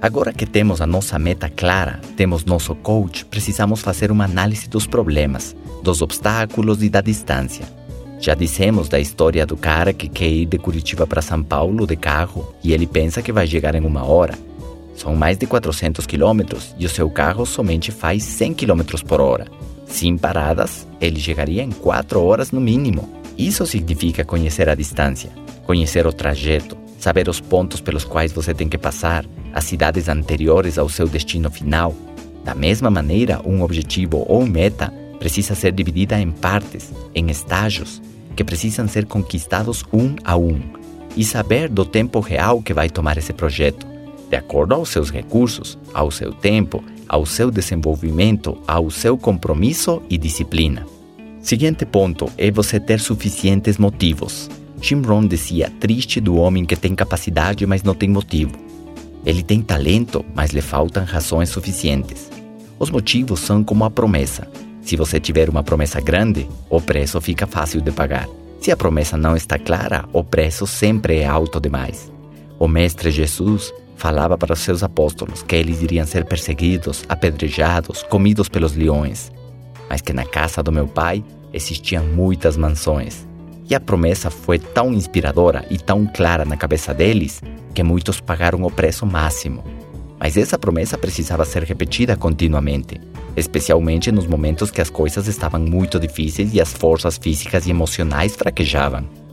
Agora que temos a nossa meta clara, temos nosso coach, precisamos fazer uma análise dos problemas, dos obstáculos e da distância. Já dissemos da história do cara que quer ir de Curitiba para São Paulo de carro e ele pensa que vai chegar em uma hora. São mais de 400 quilômetros e o seu carro somente faz 100 quilômetros por hora. Sem paradas, ele chegaria em 4 horas no mínimo. Isso significa conhecer a distância, conhecer o trajeto, saber os pontos pelos quais você tem que passar, as cidades anteriores ao seu destino final. Da mesma maneira, um objetivo ou meta precisa ser dividida em partes, em estágios, que precisam ser conquistados um a um, e saber do tempo real que vai tomar esse projeto, de acordo aos seus recursos, ao seu tempo, ao seu desenvolvimento, ao seu compromisso e disciplina. Seguinte ponto é você ter suficientes motivos. Jim Rohn dizia: triste do homem que tem capacidade, mas não tem motivo. Ele tem talento, mas lhe faltam razões suficientes. Os motivos são como a promessa. Se você tiver uma promessa grande, o preço fica fácil de pagar. Se a promessa não está clara, o preço sempre é alto demais. O Mestre Jesus falava para os seus apóstolos que eles iriam ser perseguidos, apedrejados, comidos pelos leões, mas que na casa do meu pai existiam muitas mansões. E a promessa foi tão inspiradora e tão clara na cabeça deles que muitos pagaram o preço máximo. Mas essa promessa precisava ser repetida continuamente, especialmente nos momentos que as coisas estavam muito difíceis e as forças físicas e emocionais fraquejavam.